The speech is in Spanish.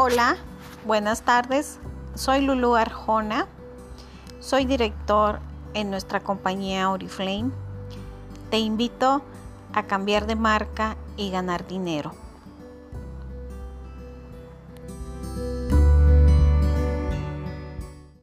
Hola, buenas tardes. Soy Lulu Arjona. Soy director en nuestra compañía Oriflame. Te invito a cambiar de marca y ganar dinero.